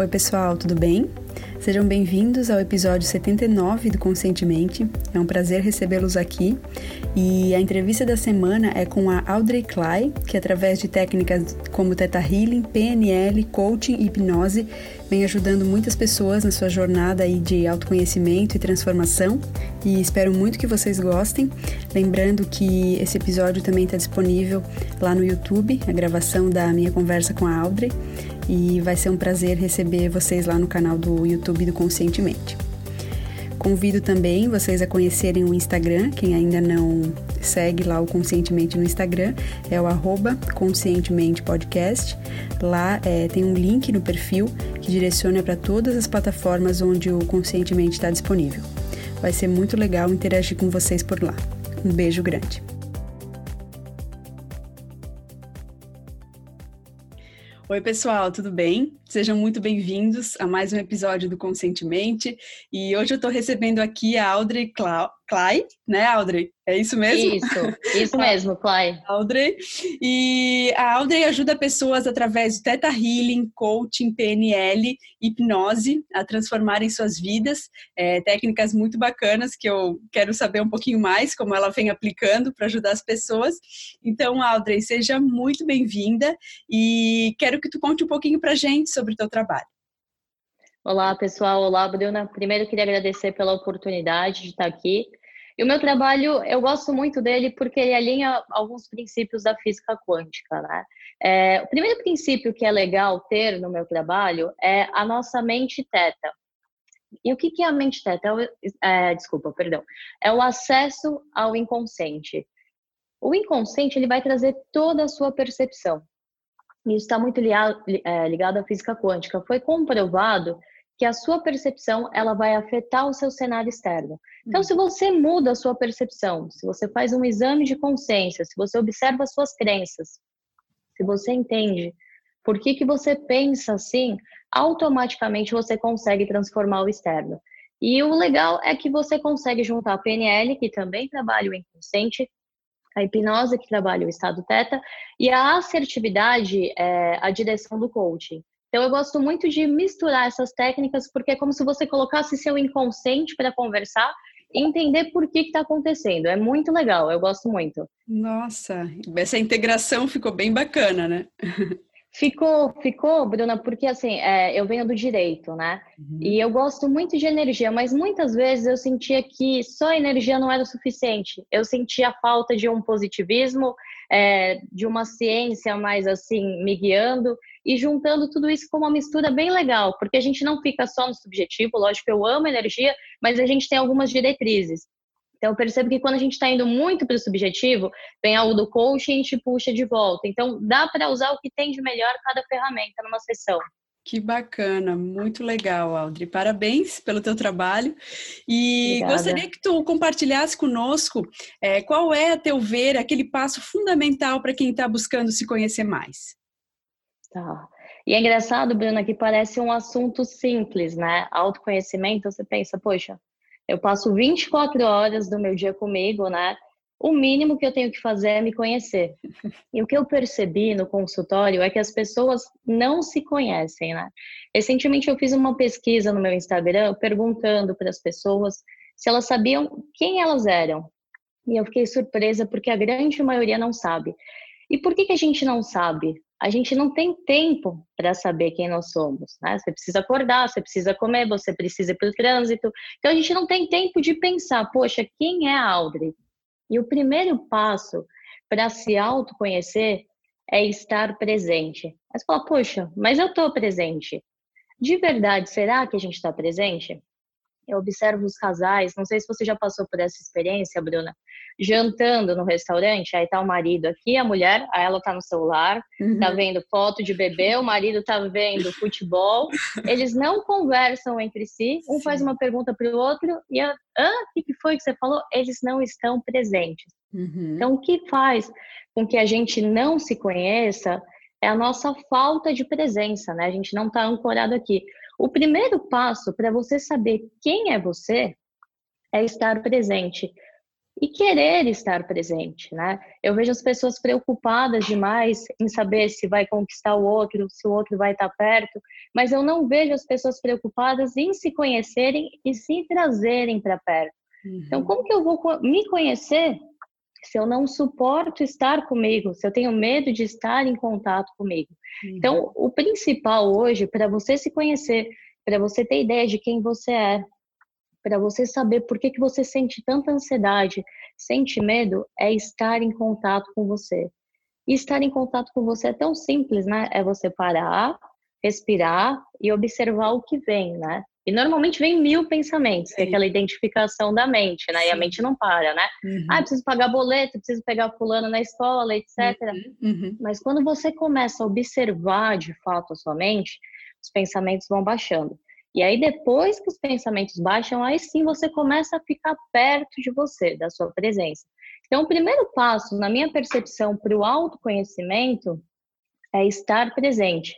Oi, pessoal, tudo bem? Sejam bem-vindos ao episódio 79 do Conscientemente. É um prazer recebê-los aqui. E a entrevista da semana é com a Audrey Clay, que através de técnicas como Theta Healing, PNL, coaching e hipnose, vem ajudando muitas pessoas na sua jornada aí de autoconhecimento e transformação. E espero muito que vocês gostem. Lembrando que esse episódio também está disponível lá no YouTube, a gravação da minha conversa com a Audrey e vai ser um prazer receber vocês lá no canal do YouTube do Conscientemente. Convido também vocês a conhecerem o Instagram, quem ainda não segue lá o Conscientemente no Instagram, é o arroba Conscientemente Podcast. Lá é, tem um link no perfil que direciona para todas as plataformas onde o Conscientemente está disponível. Vai ser muito legal interagir com vocês por lá. Um beijo grande. Oi, pessoal, tudo bem? Sejam muito bem-vindos a mais um episódio do Conscientemente. E hoje eu estou recebendo aqui a Audrey Clay, né, Audrey? É isso mesmo? Isso, isso mesmo, Clay. Audrey. E a Audrey ajuda pessoas através de Theta Healing, Coaching, PNL, hipnose a transformarem suas vidas. É, técnicas muito bacanas que eu quero saber um pouquinho mais como ela vem aplicando para ajudar as pessoas. Então, Audrey, seja muito bem-vinda e quero que tu conte um pouquinho para gente sobre o teu trabalho. Olá, pessoal. Olá, Bruna. Primeiro, queria agradecer pela oportunidade de estar aqui. E o meu trabalho, eu gosto muito dele porque ele alinha alguns princípios da física quântica, né? É, o primeiro princípio que é legal ter no meu trabalho é a nossa mente teta. E o que, é a mente teta? É é, desculpa, perdão. É o acesso ao inconsciente. O inconsciente ele vai trazer toda a sua percepção. Isso está muito ligado, é, ligado à física quântica. Foi comprovado que a sua percepção ela vai afetar o seu cenário externo. Então, se você muda a sua percepção, se você faz um exame de consciência, se você observa as suas crenças, se você entende por que, que você pensa assim, automaticamente você consegue transformar o externo. E o legal é que você consegue juntar a PNL, que também trabalha o inconsciente, a hipnose, que trabalha o estado teta, e a assertividade, é, a direção do coaching. Então, eu gosto muito de misturar essas técnicas, porque é como se você colocasse seu inconsciente para conversar e entender por que está acontecendo. É muito legal, eu gosto muito. Nossa, essa integração ficou bem bacana, né? Ficou, ficou, Bruna, porque assim, é, eu venho do direito, né? Uhum. E eu gosto muito de energia, mas muitas vezes eu sentia que só energia não era o suficiente. Eu sentia falta de um positivismo, é, de uma ciência mais assim, me guiando e juntando tudo isso com uma mistura bem legal, porque a gente não fica só no subjetivo, lógico que eu amo energia, mas a gente tem algumas diretrizes. Então, eu percebo que quando a gente está indo muito para o subjetivo, vem algo do coaching e a gente puxa de volta. Então, dá para usar o que tem de melhor cada ferramenta numa sessão. Que bacana, muito legal, Audrey. Parabéns pelo teu trabalho. E Obrigada. gostaria que tu compartilhasse conosco é, qual é, a teu ver, aquele passo fundamental para quem está buscando se conhecer mais. Tá. E é engraçado, Bruna, que parece um assunto simples, né? Autoconhecimento, você pensa, poxa, eu passo 24 horas do meu dia comigo, né? O mínimo que eu tenho que fazer é me conhecer. E o que eu percebi no consultório é que as pessoas não se conhecem, né? Recentemente eu fiz uma pesquisa no meu Instagram perguntando para as pessoas se elas sabiam quem elas eram. E eu fiquei surpresa porque a grande maioria não sabe. E por que, que a gente não sabe? A gente não tem tempo para saber quem nós somos, né? Você precisa acordar, você precisa comer, você precisa ir para o trânsito. Então a gente não tem tempo de pensar, poxa, quem é a Audrey? E o primeiro passo para se autoconhecer é estar presente. Mas fala, poxa, mas eu estou presente. De verdade, será que a gente está presente? Eu observo os casais, não sei se você já passou por essa experiência, Bruna, jantando no restaurante, aí tá o marido aqui, a mulher, aí ela tá no celular, tá uhum. tá vendo foto de bebê, o marido tá vendo futebol, eles não conversam entre si, um Sim. faz uma pergunta para o outro e a, ah, o que foi que você falou? Eles não estão presentes. Uhum. Então, o que faz com que a gente não se conheça é a nossa falta de presença, né? A gente não tá ancorado aqui. O primeiro passo para você saber quem é você é estar presente. E querer estar presente, né? Eu vejo as pessoas preocupadas demais em saber se vai conquistar o outro, se o outro vai estar perto, mas eu não vejo as pessoas preocupadas em se conhecerem e se trazerem para perto. Uhum. Então, como que eu vou me conhecer se eu não suporto estar comigo, se eu tenho medo de estar em contato comigo? Uhum. Então, o principal hoje para você se conhecer, para você ter ideia de quem você é, para você saber por que, que você sente tanta ansiedade, sente medo, é estar em contato com você. E estar em contato com você é tão simples, né? É você parar, respirar e observar o que vem, né? E normalmente vem mil pensamentos, que é aquela identificação da mente, né? Sim. E a mente não para, né? Uhum. Ah, preciso pagar boleto, preciso pegar fulano na escola, etc. Uhum. Uhum. Mas quando você começa a observar de fato a sua mente, os pensamentos vão baixando. E aí, depois que os pensamentos baixam, aí sim você começa a ficar perto de você, da sua presença. Então, o primeiro passo, na minha percepção, para o autoconhecimento é estar presente.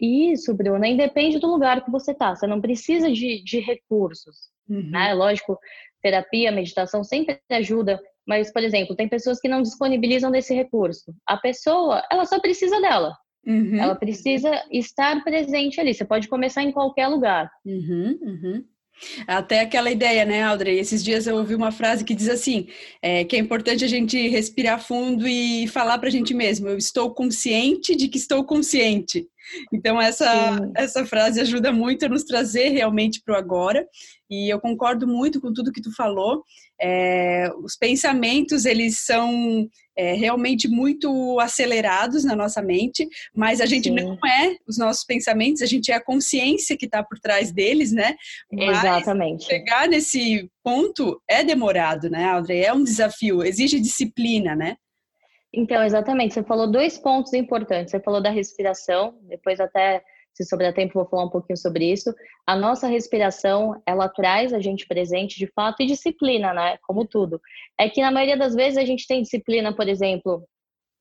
E isso, Bruna, independe do lugar que você está. Você não precisa de, de recursos, uhum. né? Lógico, terapia, meditação sempre ajuda, mas, por exemplo, tem pessoas que não disponibilizam desse recurso. A pessoa, ela só precisa dela. Uhum. Ela precisa estar presente ali. Você pode começar em qualquer lugar. Uhum, uhum. Até aquela ideia, né, Audrey? Esses dias eu ouvi uma frase que diz assim: é, que é importante a gente respirar fundo e falar para a gente mesmo: eu estou consciente de que estou consciente. Então, essa, essa frase ajuda muito a nos trazer realmente para o agora. E eu concordo muito com tudo que tu falou. É, os pensamentos, eles são é, realmente muito acelerados na nossa mente, mas a gente Sim. não é os nossos pensamentos, a gente é a consciência que está por trás deles, né? Mas Exatamente. Chegar nesse ponto é demorado, né, Audrey? É um desafio, exige disciplina, né? Então, exatamente. Você falou dois pontos importantes. Você falou da respiração, depois até se sobrar tempo vou falar um pouquinho sobre isso. A nossa respiração, ela traz a gente presente de fato e disciplina, né? Como tudo. É que na maioria das vezes a gente tem disciplina, por exemplo,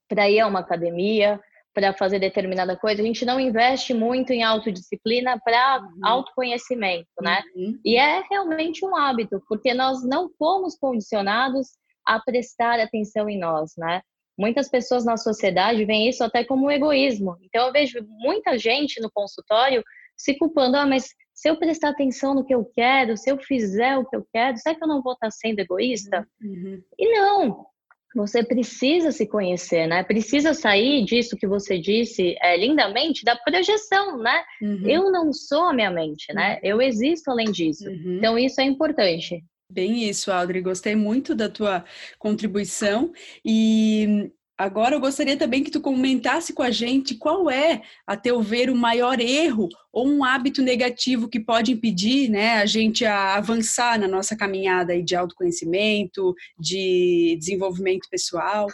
para ir a uma academia, para fazer determinada coisa, a gente não investe muito em autodisciplina para uhum. autoconhecimento, né? Uhum. E é realmente um hábito, porque nós não fomos condicionados a prestar atenção em nós, né? Muitas pessoas na sociedade veem isso até como um egoísmo. Então, eu vejo muita gente no consultório se culpando: ah, mas se eu prestar atenção no que eu quero, se eu fizer o que eu quero, será que eu não vou estar sendo egoísta? Uhum. E não, você precisa se conhecer, né? Precisa sair disso que você disse é, lindamente, da projeção, né? Uhum. Eu não sou a minha mente, né? Uhum. Eu existo além disso. Uhum. Então, isso é importante. Bem isso, Audrey. Gostei muito da tua contribuição e agora eu gostaria também que tu comentasse com a gente qual é, a teu ver, o maior erro ou um hábito negativo que pode impedir, né, a gente a avançar na nossa caminhada de autoconhecimento, de desenvolvimento pessoal.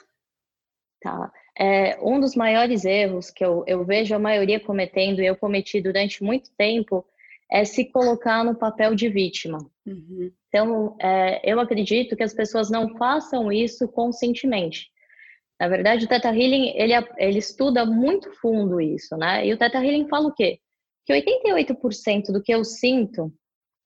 Tá. É, um dos maiores erros que eu, eu vejo a maioria cometendo e eu cometi durante muito tempo é se colocar no papel de vítima. Uhum. Então, é, eu acredito que as pessoas não façam isso conscientemente. Na verdade, o Teta Healing, ele, ele estuda muito fundo isso, né? E o Teta Healing fala o quê? Que 88% do que eu sinto,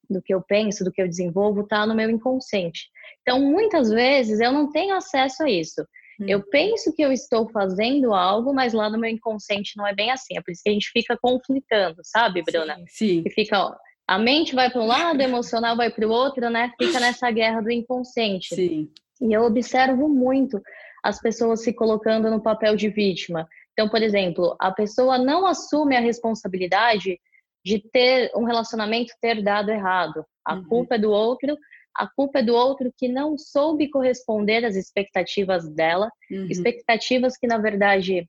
do que eu penso, do que eu desenvolvo, está no meu inconsciente. Então, muitas vezes, eu não tenho acesso a isso. Hum. Eu penso que eu estou fazendo algo, mas lá no meu inconsciente não é bem assim. É por isso que a gente fica conflitando, sabe, Bruna? Sim. sim. Que fica, ó, a mente vai para um lado, emocional vai para o outro, né? Fica nessa guerra do inconsciente. Sim. E eu observo muito as pessoas se colocando no papel de vítima. Então, por exemplo, a pessoa não assume a responsabilidade de ter um relacionamento ter dado errado. A uhum. culpa é do outro, a culpa é do outro que não soube corresponder às expectativas dela, uhum. expectativas que na verdade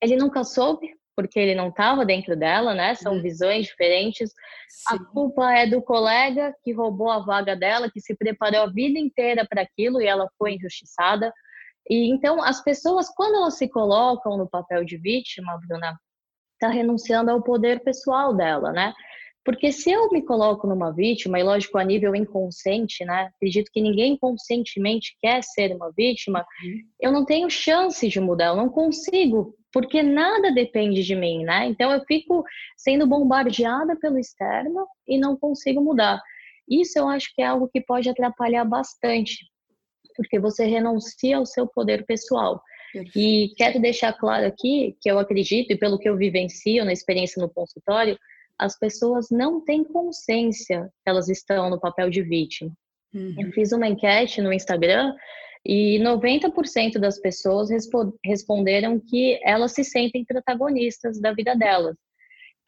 ele nunca soube, porque ele não estava dentro dela, né? São uhum. visões diferentes. Sim. A culpa é do colega que roubou a vaga dela, que se preparou a vida inteira para aquilo e ela foi injustiçada. E então as pessoas quando elas se colocam no papel de vítima, Bruna, tá renunciando ao poder pessoal dela, né? Porque se eu me coloco numa vítima, e lógico, a nível inconsciente, né? Acredito que ninguém conscientemente quer ser uma vítima, uhum. eu não tenho chance de mudar, eu não consigo, porque nada depende de mim, né? Então eu fico sendo bombardeada pelo externo e não consigo mudar. Isso eu acho que é algo que pode atrapalhar bastante. porque você renuncia ao seu poder pessoal. Perfeito. E quero deixar claro aqui que eu acredito, e pelo que eu vivencio na experiência no consultório, as pessoas não têm consciência que elas estão no papel de vítima. Uhum. Eu fiz uma enquete no Instagram e 90% das pessoas responderam que elas se sentem protagonistas da vida delas.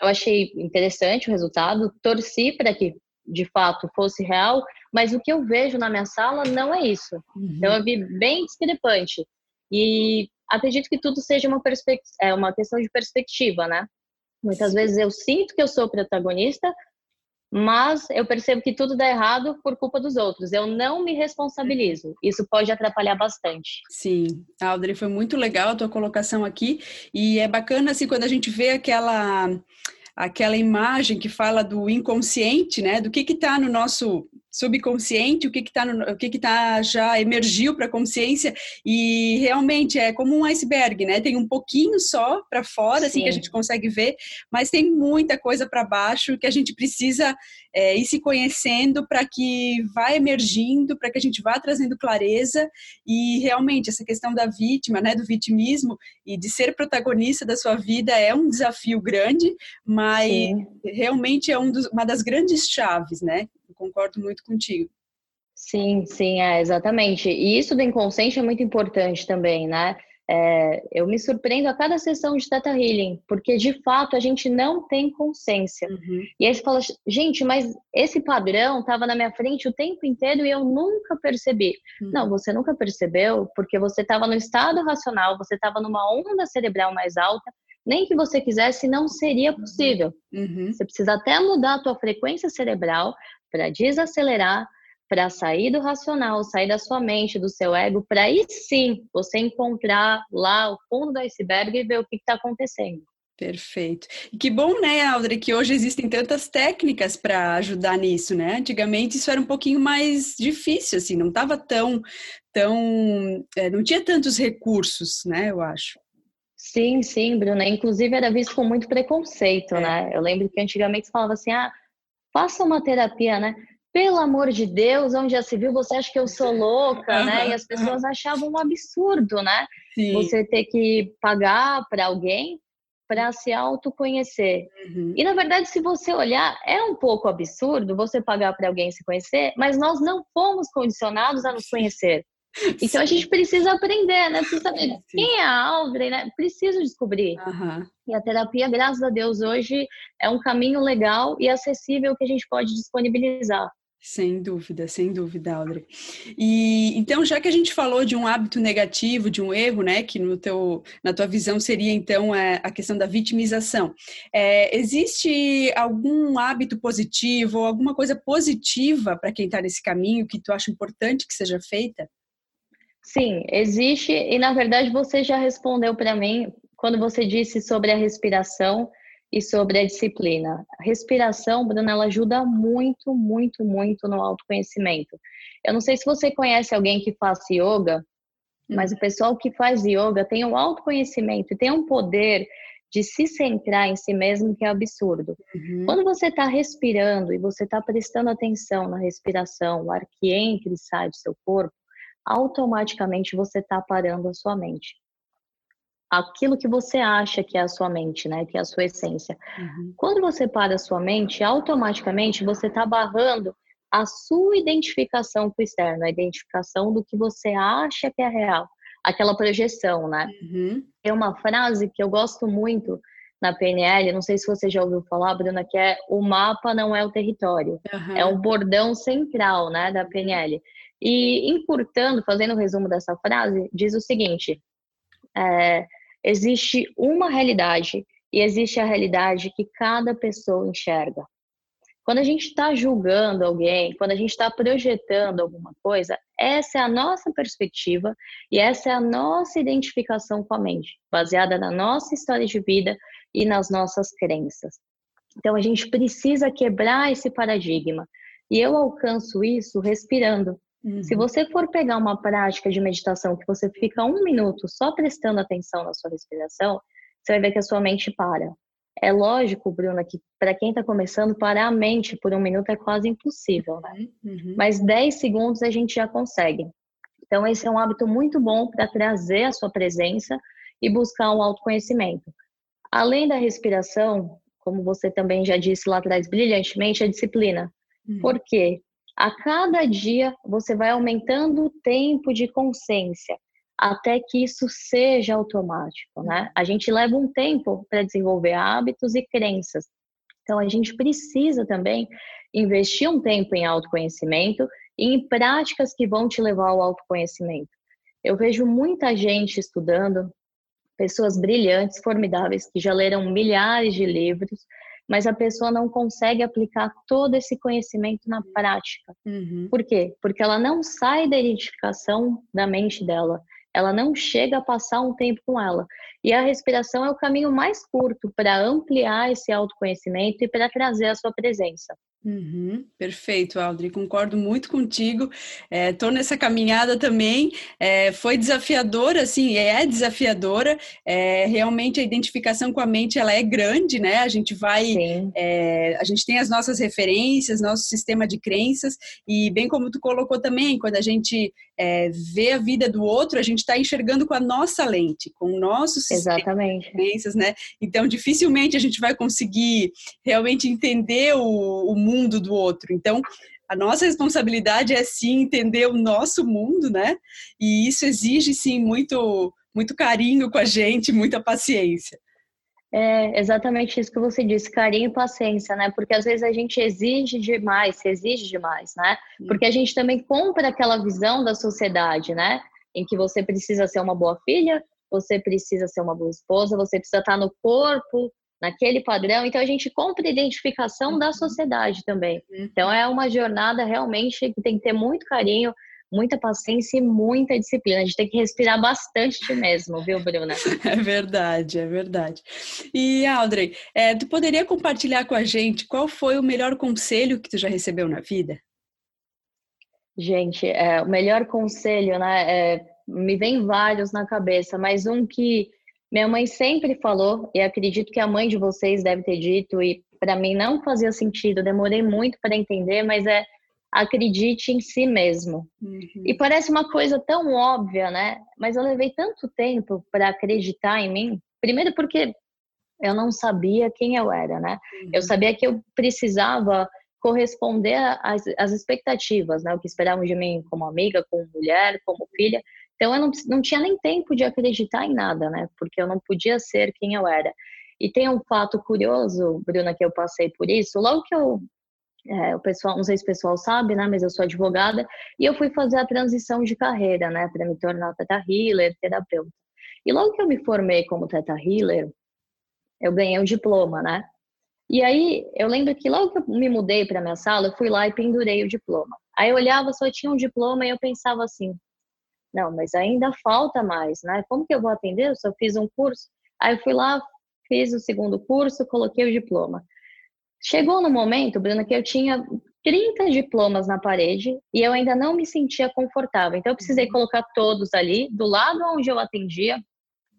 Eu achei interessante o resultado, torci para que de fato fosse real, mas o que eu vejo na minha sala não é isso. Uhum. Então eu vi bem discrepante. E acredito que tudo seja uma, é uma questão de perspectiva, né? Muitas vezes eu sinto que eu sou protagonista, mas eu percebo que tudo dá errado por culpa dos outros. Eu não me responsabilizo. Isso pode atrapalhar bastante. Sim, Audrey, foi muito legal a tua colocação aqui e é bacana assim quando a gente vê aquela aquela imagem que fala do inconsciente, né? Do que que está no nosso subconsciente, o que que tá no, o que que tá já emergiu para a consciência e realmente é como um iceberg, né? Tem um pouquinho só para fora, Sim. assim que a gente consegue ver, mas tem muita coisa para baixo que a gente precisa é, ir se conhecendo para que vá emergindo, para que a gente vá trazendo clareza e realmente essa questão da vítima, né, do vitimismo e de ser protagonista da sua vida é um desafio grande, mas Sim. realmente é um dos, uma das grandes chaves, né? Concordo muito contigo. Sim, sim, é, exatamente. E isso do inconsciente é muito importante também, né? É, eu me surpreendo a cada sessão de Teta Healing, porque de fato a gente não tem consciência. Uhum. E aí você fala, gente, mas esse padrão estava na minha frente o tempo inteiro e eu nunca percebi. Uhum. Não, você nunca percebeu porque você estava no estado racional, você estava numa onda cerebral mais alta, nem que você quisesse, não seria possível. Uhum. Você precisa até mudar a tua frequência cerebral para desacelerar, para sair do racional, sair da sua mente, do seu ego, para aí sim você encontrar lá o fundo do iceberg e ver o que está acontecendo. Perfeito. E que bom, né, Audrey, que hoje existem tantas técnicas para ajudar nisso, né? Antigamente isso era um pouquinho mais difícil, assim, não estava tão, tão, é, não tinha tantos recursos, né? Eu acho. Sim, sim, Bruna. Inclusive era visto com muito preconceito, é. né? Eu lembro que antigamente falava assim, ah, faça uma terapia, né? Pelo amor de Deus, onde já se viu, você acha que eu sou louca, né? E as pessoas achavam um absurdo, né? Sim. Você ter que pagar para alguém para se autoconhecer. Uhum. E na verdade, se você olhar, é um pouco absurdo você pagar para alguém se conhecer, mas nós não fomos condicionados a nos conhecer. Então a gente precisa aprender, né? Precisa saber Sim. quem é a Audrey, né? Preciso descobrir. Uhum. E a terapia, graças a Deus, hoje é um caminho legal e acessível que a gente pode disponibilizar. Sem dúvida, sem dúvida, Audrey. E então, já que a gente falou de um hábito negativo, de um erro, né, que no teu, na tua visão seria então é, a questão da vitimização, é, existe algum hábito positivo ou alguma coisa positiva para quem está nesse caminho que tu acha importante que seja feita? Sim, existe, e na verdade você já respondeu para mim quando você disse sobre a respiração e sobre a disciplina. A respiração, Bruna, ela ajuda muito, muito, muito no autoconhecimento. Eu não sei se você conhece alguém que faz yoga, mas o pessoal que faz yoga tem um autoconhecimento e tem um poder de se centrar em si mesmo que é absurdo. Uhum. Quando você está respirando e você está prestando atenção na respiração, o ar que entra e sai do seu corpo, automaticamente você está parando a sua mente. Aquilo que você acha que é a sua mente, né? Que é a sua essência. Uhum. Quando você para a sua mente, automaticamente você está barrando a sua identificação com o externo, a identificação do que você acha que é real, aquela projeção, né? Uhum. Tem uma frase que eu gosto muito na PNL, não sei se você já ouviu falar, Bruna, que é o mapa não é o território, uhum. é o bordão central, né, da PNL. E encurtando, fazendo o um resumo dessa frase, diz o seguinte: é, existe uma realidade e existe a realidade que cada pessoa enxerga. Quando a gente está julgando alguém, quando a gente está projetando alguma coisa, essa é a nossa perspectiva e essa é a nossa identificação com a mente, baseada na nossa história de vida e nas nossas crenças. Então a gente precisa quebrar esse paradigma. E eu alcanço isso respirando. Uhum. Se você for pegar uma prática de meditação que você fica um minuto só prestando atenção na sua respiração, você vai ver que a sua mente para. É lógico, Bruna, que para quem está começando, parar a mente por um minuto é quase impossível, né? Uhum. Mas 10 segundos a gente já consegue. Então, esse é um hábito muito bom para trazer a sua presença e buscar um autoconhecimento. Além da respiração, como você também já disse lá atrás brilhantemente, a disciplina. Uhum. Por quê? A cada dia você vai aumentando o tempo de consciência até que isso seja automático, né? A gente leva um tempo para desenvolver hábitos e crenças. Então a gente precisa também investir um tempo em autoconhecimento e em práticas que vão te levar ao autoconhecimento. Eu vejo muita gente estudando, pessoas brilhantes, formidáveis, que já leram milhares de livros, mas a pessoa não consegue aplicar todo esse conhecimento na prática. Uhum. Por quê? Porque ela não sai da identificação da mente dela, ela não chega a passar um tempo com ela. E a respiração é o caminho mais curto para ampliar esse autoconhecimento e para trazer a sua presença. Uhum, perfeito, Audrey, concordo muito contigo. Estou é, nessa caminhada também. É, foi desafiadora, sim, é desafiadora. É, realmente a identificação com a mente ela é grande, né? A gente vai, é, a gente tem as nossas referências, nosso sistema de crenças e bem como tu colocou também, quando a gente é, vê a vida do outro, a gente está enxergando com a nossa lente, com o nosso sistema Exatamente. de crenças, né? Então dificilmente a gente vai conseguir realmente entender o, o mundo mundo do outro. Então, a nossa responsabilidade é sim entender o nosso mundo, né? E isso exige sim muito muito carinho com a gente, muita paciência. É exatamente isso que você disse, carinho e paciência, né? Porque às vezes a gente exige demais, se exige demais, né? Porque a gente também compra aquela visão da sociedade, né? Em que você precisa ser uma boa filha, você precisa ser uma boa esposa, você precisa estar no corpo naquele padrão. Então a gente compra a identificação da uhum. sociedade também. Uhum. Então é uma jornada realmente que tem que ter muito carinho, muita paciência e muita disciplina. A gente tem que respirar bastante mesmo, viu, Bruna? É verdade, é verdade. E Audrey, é, tu poderia compartilhar com a gente qual foi o melhor conselho que tu já recebeu na vida? Gente, é, o melhor conselho, né? É, me vem vários na cabeça, mas um que minha mãe sempre falou, e acredito que a mãe de vocês deve ter dito, e para mim não fazia sentido, demorei muito para entender, mas é acredite em si mesmo. Uhum. E parece uma coisa tão óbvia, né? Mas eu levei tanto tempo para acreditar em mim. Primeiro porque eu não sabia quem eu era, né? Uhum. Eu sabia que eu precisava corresponder às, às expectativas, né? O que esperavam de mim como amiga, como mulher, como filha. Então eu não, não tinha nem tempo de acreditar em nada, né? Porque eu não podia ser quem eu era. E tem um fato curioso, Bruna, que eu passei por isso. Logo que eu é, o pessoal, não sei se o pessoal sabe, né, mas eu sou advogada e eu fui fazer a transição de carreira, né, para me tornar teta healer, terapeuta. E logo que eu me formei como teta healer, eu ganhei um diploma, né? E aí eu lembro que logo que eu me mudei para minha sala, eu fui lá e pendurei o diploma. Aí eu olhava, só tinha um diploma e eu pensava assim: não, mas ainda falta mais, né? Como que eu vou atender? Eu só fiz um curso. Aí eu fui lá, fiz o segundo curso, coloquei o diploma. Chegou no momento, Bruna, que eu tinha 30 diplomas na parede e eu ainda não me sentia confortável. Então eu precisei uhum. colocar todos ali do lado onde eu atendia.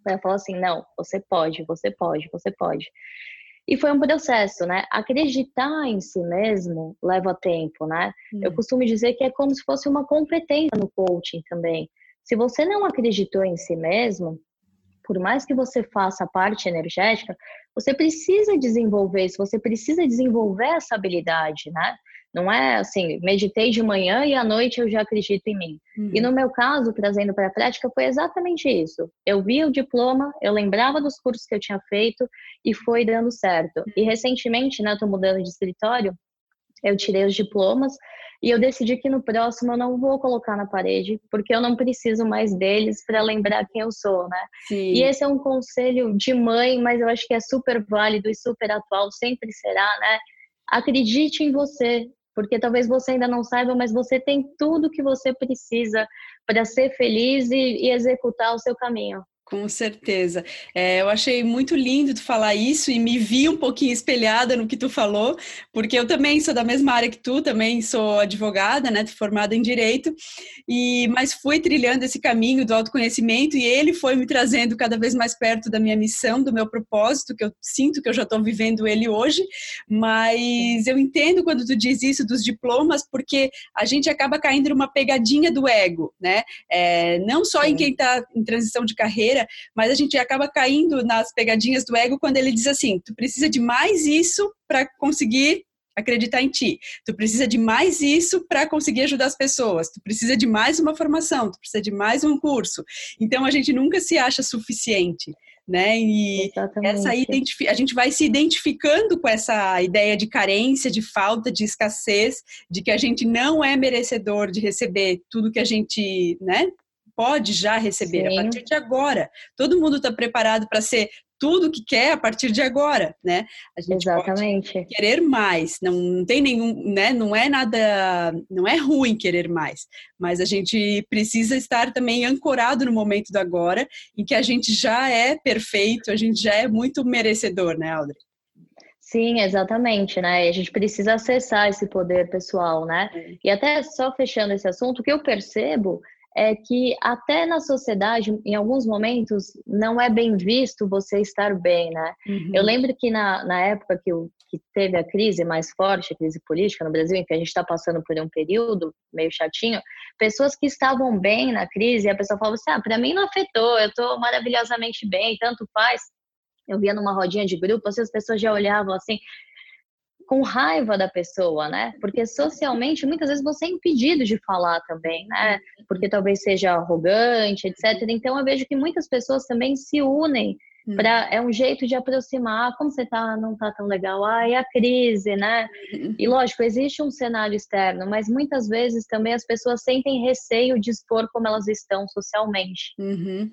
Ela falou assim: "Não, você pode, você pode, você pode". E foi um processo, né? Acreditar em si mesmo leva tempo, né? Hum. Eu costumo dizer que é como se fosse uma competência no coaching também. Se você não acreditou em si mesmo, por mais que você faça a parte energética, você precisa desenvolver isso, você precisa desenvolver essa habilidade, né? Não é assim, meditei de manhã e à noite eu já acredito em mim. Uhum. E no meu caso, trazendo para a prática, foi exatamente isso. Eu vi o diploma, eu lembrava dos cursos que eu tinha feito e foi dando certo. E recentemente, né, tô mudando de escritório, eu tirei os diplomas e eu decidi que no próximo eu não vou colocar na parede, porque eu não preciso mais deles para lembrar quem eu sou, né? Sim. E esse é um conselho de mãe, mas eu acho que é super válido e super atual, sempre será, né? Acredite em você, porque talvez você ainda não saiba, mas você tem tudo que você precisa para ser feliz e, e executar o seu caminho. Com certeza. É, eu achei muito lindo tu falar isso e me vi um pouquinho espelhada no que tu falou, porque eu também sou da mesma área que tu, também sou advogada, né, formada em direito, e mas fui trilhando esse caminho do autoconhecimento e ele foi me trazendo cada vez mais perto da minha missão, do meu propósito, que eu sinto que eu já estou vivendo ele hoje, mas eu entendo quando tu diz isso dos diplomas, porque a gente acaba caindo numa pegadinha do ego, né? É, não só em quem está em transição de carreira, mas a gente acaba caindo nas pegadinhas do ego quando ele diz assim: tu precisa de mais isso para conseguir acreditar em ti. Tu precisa de mais isso para conseguir ajudar as pessoas. Tu precisa de mais uma formação, tu precisa de mais um curso. Então a gente nunca se acha suficiente né? E Exatamente. essa a gente vai se identificando com essa ideia de carência, de falta, de escassez, de que a gente não é merecedor de receber tudo que a gente, né? Pode já receber Sim. a partir de agora. Todo mundo está preparado para ser tudo que quer a partir de agora, né? A gente Exatamente. pode querer mais, não, não tem nenhum, né? Não é nada, não é ruim querer mais, mas a gente precisa estar também ancorado no momento do agora, em que a gente já é perfeito, a gente já é muito merecedor, né, Audrey? Sim, exatamente, né? E a gente precisa acessar esse poder pessoal, né? É. E até só fechando esse assunto, o que eu percebo é que até na sociedade, em alguns momentos, não é bem visto você estar bem, né? Uhum. Eu lembro que na, na época que, o, que teve a crise mais forte, a crise política no Brasil, em que a gente está passando por um período meio chatinho, pessoas que estavam bem na crise, a pessoa falava assim, ah, para mim não afetou, eu estou maravilhosamente bem, tanto faz. Eu via numa rodinha de grupo, assim, as pessoas já olhavam assim, com raiva da pessoa, né? Porque socialmente muitas vezes você é impedido de falar também, né? Porque talvez seja arrogante, etc. Então eu vejo que muitas pessoas também se unem hum. para é um jeito de aproximar, como você tá, não tá tão legal, ah, é a crise, né? Uhum. E lógico, existe um cenário externo, mas muitas vezes também as pessoas sentem receio de expor como elas estão socialmente. Uhum.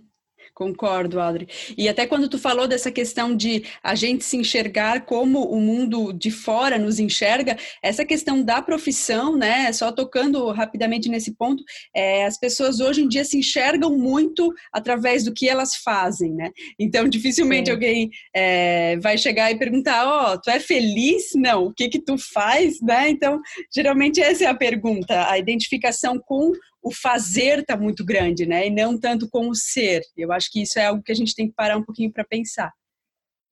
Concordo, Adri. E até quando tu falou dessa questão de a gente se enxergar como o mundo de fora nos enxerga, essa questão da profissão, né? Só tocando rapidamente nesse ponto, é, as pessoas hoje em dia se enxergam muito através do que elas fazem, né? Então, dificilmente Sim. alguém é, vai chegar e perguntar: Ó, oh, tu é feliz? Não, o que que tu faz, né? Então, geralmente essa é a pergunta, a identificação com o fazer está muito grande, né? E não tanto com o ser. Eu acho que isso é algo que a gente tem que parar um pouquinho para pensar.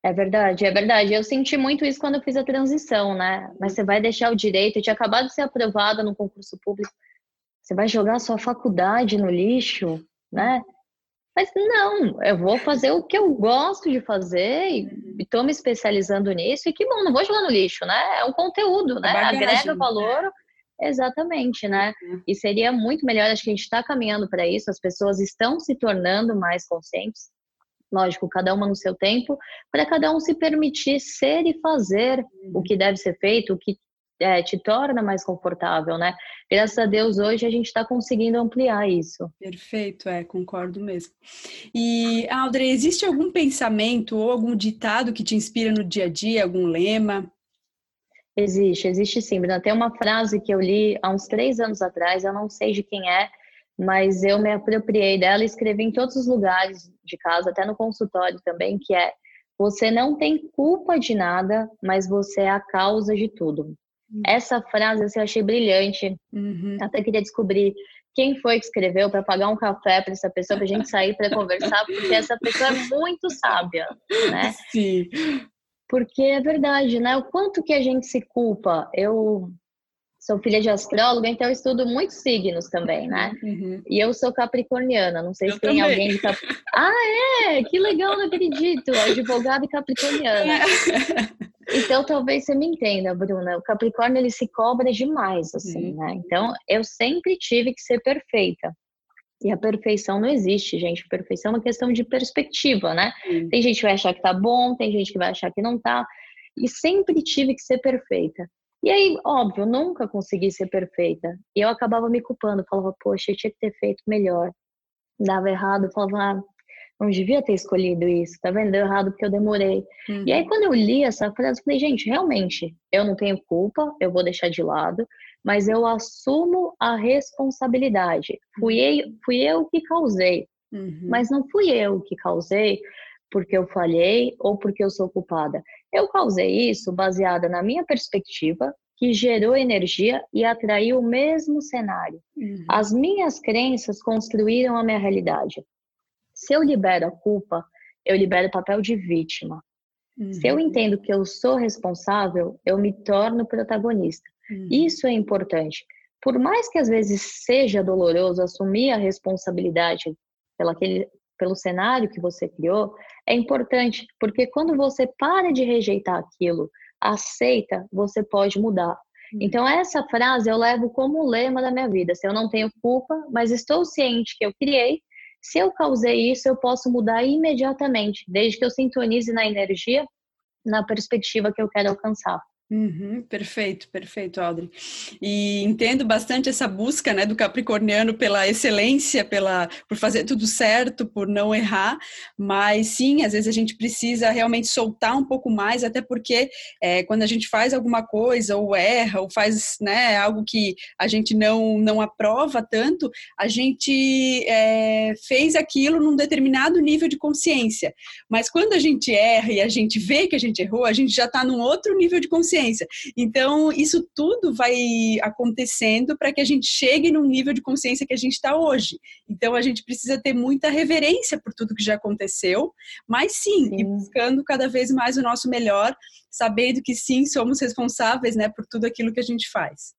É verdade, é verdade. Eu senti muito isso quando eu fiz a transição, né? Mas você vai deixar o direito, tinha acabado de ser aprovada no concurso público, você vai jogar a sua faculdade no lixo, né? Mas não, eu vou fazer o que eu gosto de fazer e estou me especializando nisso. E que bom, não vou jogar no lixo, né? É um conteúdo, né? Bagagem, Agrega valor. Exatamente, né? Uhum. E seria muito melhor, acho que a gente está caminhando para isso, as pessoas estão se tornando mais conscientes, lógico, cada uma no seu tempo, para cada um se permitir ser e fazer uhum. o que deve ser feito, o que é, te torna mais confortável, né? Graças a Deus, hoje a gente está conseguindo ampliar isso. Perfeito, é, concordo mesmo. E, Audrey, existe algum pensamento ou algum ditado que te inspira no dia a dia, algum lema? Existe, existe sim. Tem uma frase que eu li há uns três anos atrás, eu não sei de quem é, mas eu me apropriei dela e escrevi em todos os lugares de casa, até no consultório também, que é você não tem culpa de nada, mas você é a causa de tudo. Uhum. Essa frase assim, eu achei brilhante. Uhum. Até queria descobrir quem foi que escreveu para pagar um café para essa pessoa, para a gente sair para conversar, porque essa pessoa é muito sábia, né? Sim. Porque é verdade, né? O quanto que a gente se culpa. Eu sou filha de astróloga, então eu estudo muitos signos também, né? Uhum. E eu sou capricorniana, não sei eu se tem também. alguém de cap... Ah, é? Que legal, não acredito. Advogada e capricorniana. É. Então talvez você me entenda, Bruna. O Capricórnio ele se cobra demais, assim, uhum. né? Então eu sempre tive que ser perfeita. E a perfeição não existe, gente. Perfeição é uma questão de perspectiva, né? Sim. Tem gente que vai achar que tá bom, tem gente que vai achar que não tá. E sempre tive que ser perfeita. E aí, óbvio, nunca consegui ser perfeita. E eu acabava me culpando, falava, poxa, eu tinha que ter feito melhor. Dava errado, falava, ah, não devia ter escolhido isso, tá vendo? Deu errado porque eu demorei. Uhum. E aí, quando eu li essa frase, eu falei, gente, realmente, eu não tenho culpa, eu vou deixar de lado, mas eu assumo a responsabilidade. Fui eu, fui eu que causei. Uhum. Mas não fui eu que causei porque eu falhei ou porque eu sou culpada. Eu causei isso baseada na minha perspectiva, que gerou energia e atraiu o mesmo cenário. Uhum. As minhas crenças construíram a minha realidade. Se eu libero a culpa, eu libero o papel de vítima. Uhum. Se eu uhum. entendo que eu sou responsável, eu me torno protagonista. Uhum. Isso é importante. Por mais que às vezes seja doloroso assumir a responsabilidade pelo, aquele, pelo cenário que você criou, é importante, porque quando você para de rejeitar aquilo, aceita, você pode mudar. Uhum. Então, essa frase eu levo como lema da minha vida. Se eu não tenho culpa, mas estou ciente que eu criei, se eu causei isso, eu posso mudar imediatamente, desde que eu sintonize na energia, na perspectiva que eu quero alcançar. Uhum, perfeito, perfeito, Audrey. E entendo bastante essa busca, né, do capricorniano pela excelência, pela por fazer tudo certo, por não errar. Mas sim, às vezes a gente precisa realmente soltar um pouco mais, até porque é, quando a gente faz alguma coisa ou erra ou faz, né, algo que a gente não não aprova tanto, a gente é, fez aquilo num determinado nível de consciência. Mas quando a gente erra e a gente vê que a gente errou, a gente já está num outro nível de consciência consciência. Então, isso tudo vai acontecendo para que a gente chegue no nível de consciência que a gente está hoje. Então, a gente precisa ter muita reverência por tudo que já aconteceu, mas sim, sim. buscando cada vez mais o nosso melhor, sabendo que sim, somos responsáveis né, por tudo aquilo que a gente faz.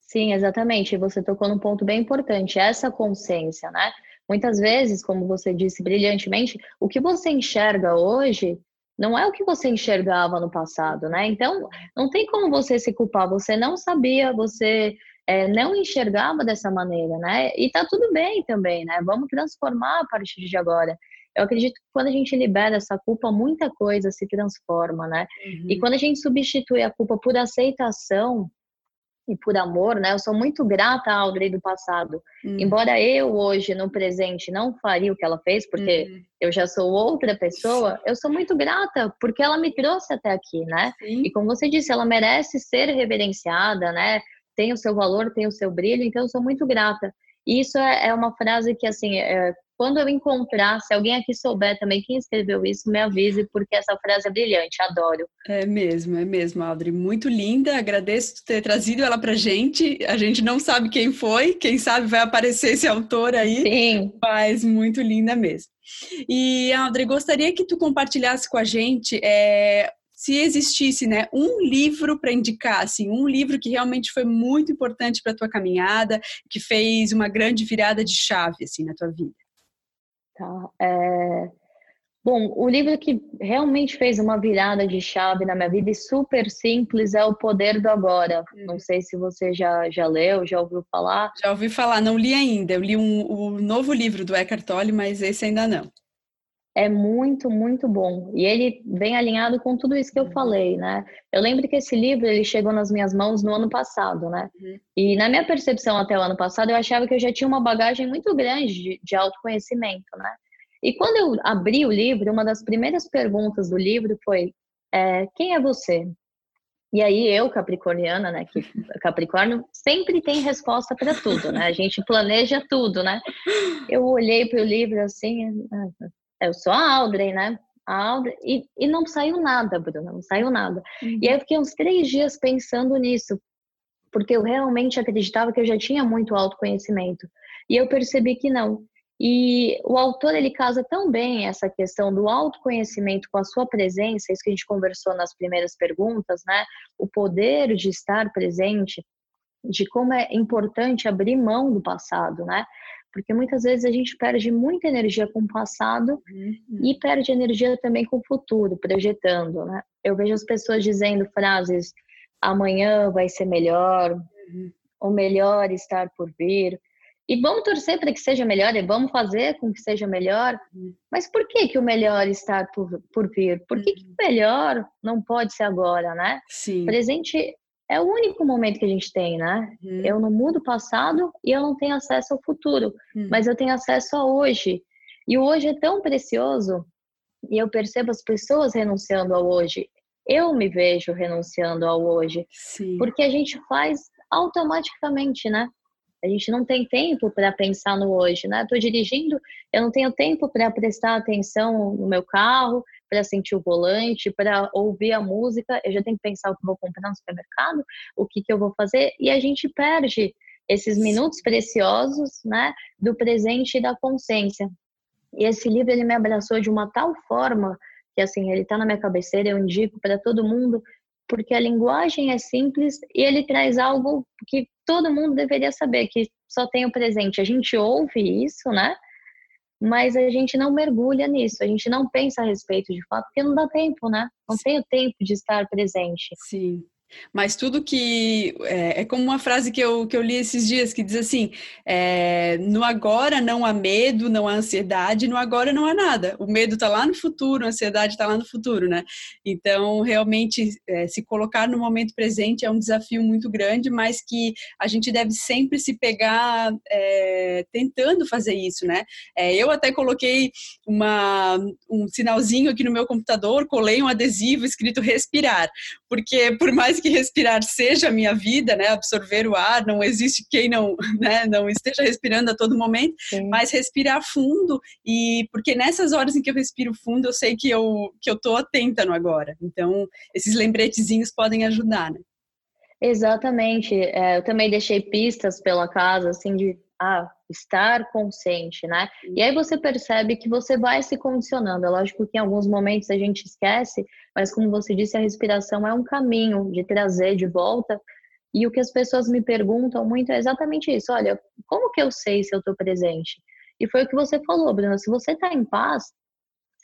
Sim, exatamente. Você tocou num ponto bem importante, essa consciência, né? Muitas vezes, como você disse brilhantemente, o que você enxerga hoje não é o que você enxergava no passado, né? Então, não tem como você se culpar. Você não sabia, você é, não enxergava dessa maneira, né? E tá tudo bem também, né? Vamos transformar a partir de agora. Eu acredito que quando a gente libera essa culpa, muita coisa se transforma, né? Uhum. E quando a gente substitui a culpa por aceitação, e por amor, né? Eu sou muito grata à Audrey do passado. Uhum. Embora eu hoje, no presente, não faria o que ela fez, porque uhum. eu já sou outra pessoa, eu sou muito grata porque ela me trouxe até aqui, né? Sim. E como você disse, ela merece ser reverenciada, né? Tem o seu valor, tem o seu brilho, então eu sou muito grata. E isso é, é uma frase que, assim, é, quando eu encontrar, se alguém aqui souber também quem escreveu isso, me avise, porque essa frase é brilhante, adoro. É mesmo, é mesmo, Audrey. Muito linda, agradeço ter trazido ela pra gente. A gente não sabe quem foi, quem sabe vai aparecer esse autor aí. Sim. Mas muito linda mesmo. E, Audrey, gostaria que tu compartilhasse com a gente é, se existisse né, um livro para indicar, assim, um livro que realmente foi muito importante para a tua caminhada, que fez uma grande virada de chave assim, na tua vida. Tá. É... Bom, o livro que realmente fez uma virada de chave na minha vida e super simples é O Poder do Agora. Uhum. Não sei se você já, já leu, já ouviu falar. Já ouvi falar, não li ainda. Eu li um, o novo livro do Eckhart Tolle, mas esse ainda não. É muito, muito bom. E ele vem alinhado com tudo isso que eu uhum. falei, né? Eu lembro que esse livro ele chegou nas minhas mãos no ano passado, né? Uhum. E na minha percepção até o ano passado, eu achava que eu já tinha uma bagagem muito grande de, de autoconhecimento, né? E quando eu abri o livro, uma das primeiras perguntas do livro foi: é, quem é você? E aí eu, capricorniana, né, que Capricórnio sempre tem resposta para tudo, né? A gente planeja tudo, né? Eu olhei para o livro assim, eu sou a Audrey, né? A Audrey, e, e não saiu nada, Bruna, não saiu nada. Uhum. E aí eu fiquei uns três dias pensando nisso, porque eu realmente acreditava que eu já tinha muito autoconhecimento. E eu percebi que não. E o autor ele casa tão bem essa questão do autoconhecimento com a sua presença, isso que a gente conversou nas primeiras perguntas, né? O poder de estar presente, de como é importante abrir mão do passado, né? Porque muitas vezes a gente perde muita energia com o passado uhum. e perde energia também com o futuro, projetando, né? Eu vejo as pessoas dizendo frases: amanhã vai ser melhor, uhum. o melhor estar por vir. E vamos torcer para que seja melhor e vamos fazer com que seja melhor. Uhum. Mas por que, que o melhor está por, por vir? Por que, que o melhor não pode ser agora, né? Sim. Presente é o único momento que a gente tem, né? Uhum. Eu não mudo o passado e eu não tenho acesso ao futuro, uhum. mas eu tenho acesso a hoje. E o hoje é tão precioso e eu percebo as pessoas renunciando ao hoje. Eu me vejo renunciando ao hoje, Sim. porque a gente faz automaticamente, né? A gente não tem tempo para pensar no hoje, né? Estou dirigindo, eu não tenho tempo para prestar atenção no meu carro, para sentir o volante, para ouvir a música. Eu já tenho que pensar o que vou comprar no supermercado, o que, que eu vou fazer, e a gente perde esses minutos preciosos, né, do presente e da consciência. E esse livro ele me abraçou de uma tal forma que assim ele está na minha cabeceira, eu indico para todo mundo porque a linguagem é simples e ele traz algo que todo mundo deveria saber, que só tem o presente. A gente ouve isso, né? Mas a gente não mergulha nisso, a gente não pensa a respeito de fato, porque não dá tempo, né? Não Sim. tem o tempo de estar presente. Sim. Mas tudo que. É, é, como uma frase que eu, que eu li esses dias que diz assim: é, no agora não há medo, não há ansiedade, no agora não há nada. O medo está lá no futuro, a ansiedade está lá no futuro, né? Então, realmente, é, se colocar no momento presente é um desafio muito grande, mas que a gente deve sempre se pegar é, tentando fazer isso, né? É, eu até coloquei uma, um sinalzinho aqui no meu computador, colei um adesivo escrito respirar, porque por mais que respirar seja a minha vida, né, absorver o ar, não existe quem não, né, não esteja respirando a todo momento, Sim. mas respirar fundo e porque nessas horas em que eu respiro fundo, eu sei que eu que eu tô atenta no agora. Então, esses lembretezinhos podem ajudar, né? Exatamente. É, eu também deixei pistas pela casa, assim, de ah, estar consciente, né? E aí você percebe que você vai se condicionando. É lógico que em alguns momentos a gente esquece, mas como você disse, a respiração é um caminho de trazer de volta. E o que as pessoas me perguntam muito é exatamente isso: olha, como que eu sei se eu estou presente? E foi o que você falou, Bruna. Se você está em paz,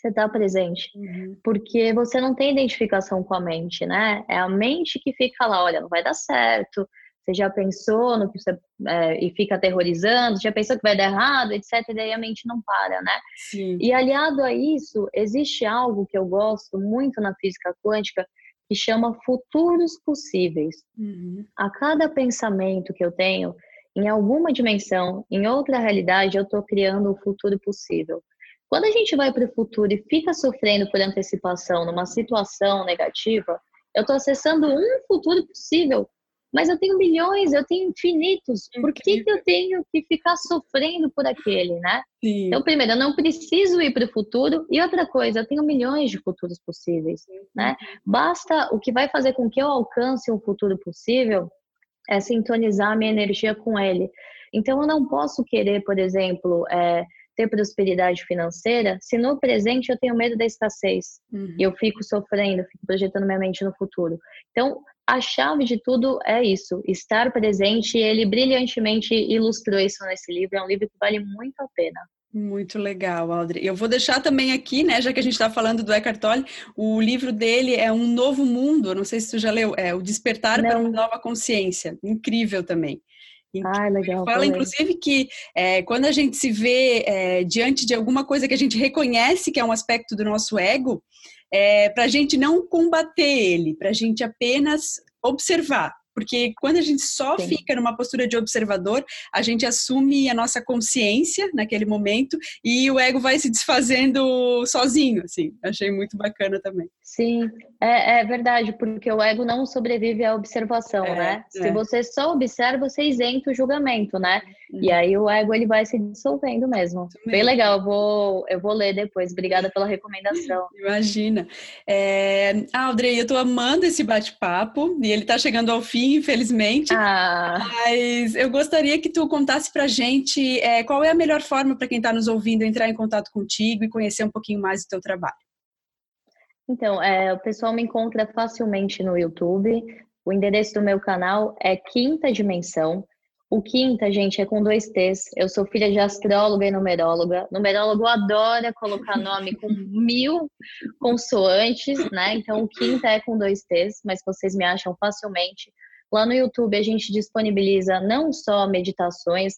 você está presente. Uhum. Porque você não tem identificação com a mente, né? É a mente que fica lá, olha, não vai dar certo, você já pensou no que você é, e fica aterrorizando, já pensou que vai dar errado, etc. E daí a mente não para, né? Sim. E aliado a isso, existe algo que eu gosto muito na física quântica que chama futuros possíveis. Uhum. A cada pensamento que eu tenho, em alguma dimensão, em outra realidade, eu estou criando o futuro possível. Quando a gente vai para o futuro e fica sofrendo por antecipação numa situação negativa, eu estou acessando um futuro possível mas eu tenho milhões, eu tenho infinitos. Por que, que eu tenho que ficar sofrendo por aquele, né? Sim. Então, primeiro, eu não preciso ir para o futuro. E outra coisa, eu tenho milhões de futuros possíveis, né? Basta o que vai fazer com que eu alcance um futuro possível é sintonizar a minha energia com ele. Então, eu não posso querer, por exemplo, é, ter prosperidade financeira se no presente eu tenho medo da escassez uhum. e eu fico sofrendo, fico projetando minha mente no futuro. Então, a chave de tudo é isso, estar presente. Ele brilhantemente ilustrou isso nesse livro. É um livro que vale muito a pena. Muito legal, Audrey. Eu vou deixar também aqui, né, já que a gente está falando do Eckhart Tolle, o livro dele é Um Novo Mundo. não sei se tu já leu, é O Despertar Não. para uma Nova Consciência. Incrível também. Ah, legal. Fala, inclusive, que é, quando a gente se vê é, diante de alguma coisa que a gente reconhece que é um aspecto do nosso ego, é, para a gente não combater ele, para a gente apenas observar. Porque quando a gente só Sim. fica numa postura de observador, a gente assume a nossa consciência naquele momento e o ego vai se desfazendo sozinho, assim. Achei muito bacana também. Sim, é, é verdade, porque o ego não sobrevive à observação, é, né? É. Se você só observa, você isenta o julgamento, né? Uhum. E aí o ego ele vai se dissolvendo mesmo. Bem legal, eu vou, eu vou ler depois. Obrigada pela recomendação. Imagina. É, Audrey, eu tô amando esse bate-papo e ele tá chegando ao fim infelizmente. Ah. Mas eu gostaria que tu contasse pra gente é, qual é a melhor forma para quem está nos ouvindo entrar em contato contigo e conhecer um pouquinho mais do teu trabalho. Então, é, o pessoal me encontra facilmente no YouTube. O endereço do meu canal é Quinta Dimensão. O quinta, gente, é com dois T's. Eu sou filha de astróloga e numeróloga. Numerólogo adora colocar nome com mil consoantes, né? Então, o quinta é com dois T's, mas vocês me acham facilmente. Lá no YouTube a gente disponibiliza não só meditações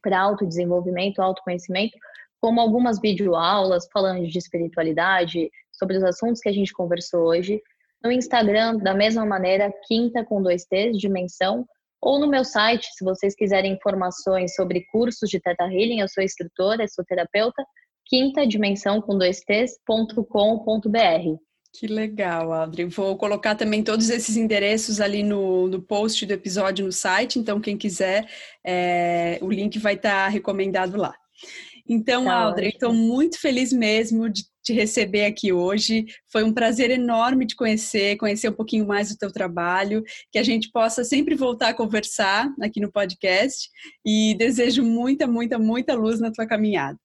para autodesenvolvimento, autoconhecimento, como algumas videoaulas falando de espiritualidade, sobre os assuntos que a gente conversou hoje. No Instagram, da mesma maneira, quinta com dois T's, dimensão, ou no meu site, se vocês quiserem informações sobre cursos de Teta Healing, eu sou instrutora, sou terapeuta, quinta dimensão com dois T's.com.br. Que legal, Audrey. Vou colocar também todos esses endereços ali no, no post do episódio no site, então quem quiser, é, o link vai estar tá recomendado lá. Então, tá Audrey, estou muito feliz mesmo de te receber aqui hoje. Foi um prazer enorme te conhecer, conhecer um pouquinho mais do teu trabalho, que a gente possa sempre voltar a conversar aqui no podcast e desejo muita, muita, muita luz na tua caminhada.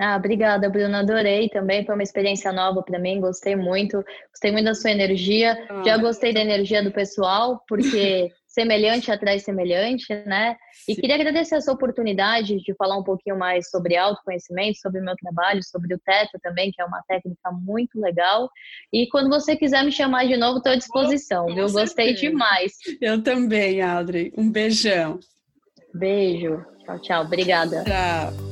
Ah, obrigada, Bruna. Adorei também. Foi uma experiência nova para mim. Gostei muito. Gostei muito da sua energia. Ah. Já gostei da energia do pessoal, porque semelhante atrai semelhante, né? E Sim. queria agradecer essa oportunidade de falar um pouquinho mais sobre autoconhecimento, sobre o meu trabalho, sobre o teto também, que é uma técnica muito legal. E quando você quiser me chamar de novo, estou à disposição, viu? Gostei demais. Eu também, Audrey. Um beijão. Beijo. Tchau, tchau. Obrigada. Tchau.